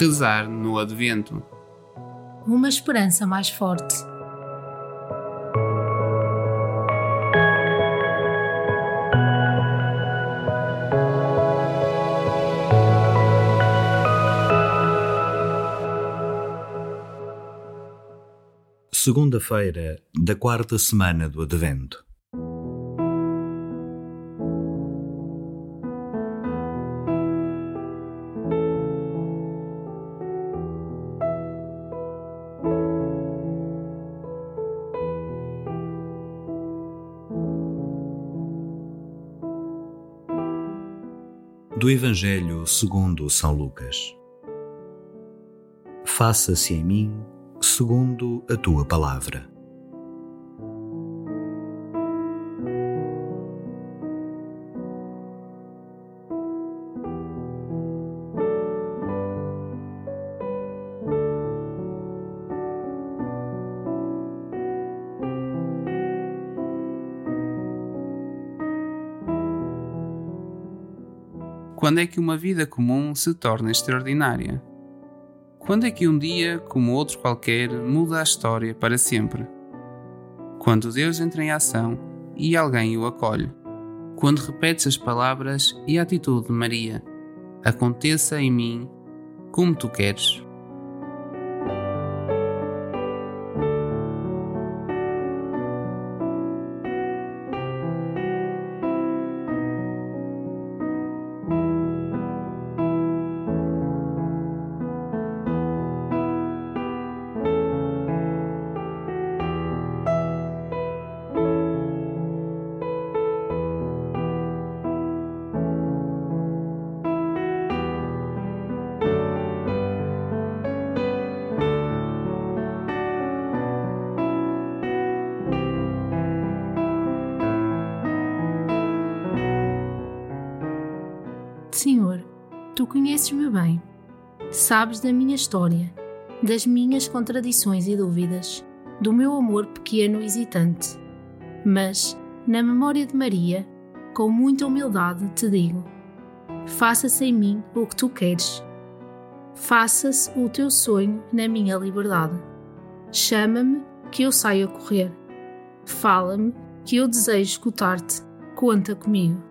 Rezar no Advento. Uma esperança mais forte. Segunda-feira da quarta semana do Advento. Do Evangelho segundo São Lucas. Faça-se em mim segundo a tua palavra. Quando é que uma vida comum se torna extraordinária? Quando é que um dia, como outro qualquer, muda a história para sempre? Quando Deus entra em ação e alguém o acolhe. Quando repetes as palavras e a atitude de Maria: Aconteça em mim como tu queres. Senhor, tu conheces-me bem. Sabes da minha história, das minhas contradições e dúvidas, do meu amor pequeno e hesitante. Mas, na memória de Maria, com muita humildade te digo: faça-se em mim o que tu queres. Faça-se o teu sonho na minha liberdade. Chama-me que eu saio a correr. Fala-me que eu desejo escutar-te. Conta comigo.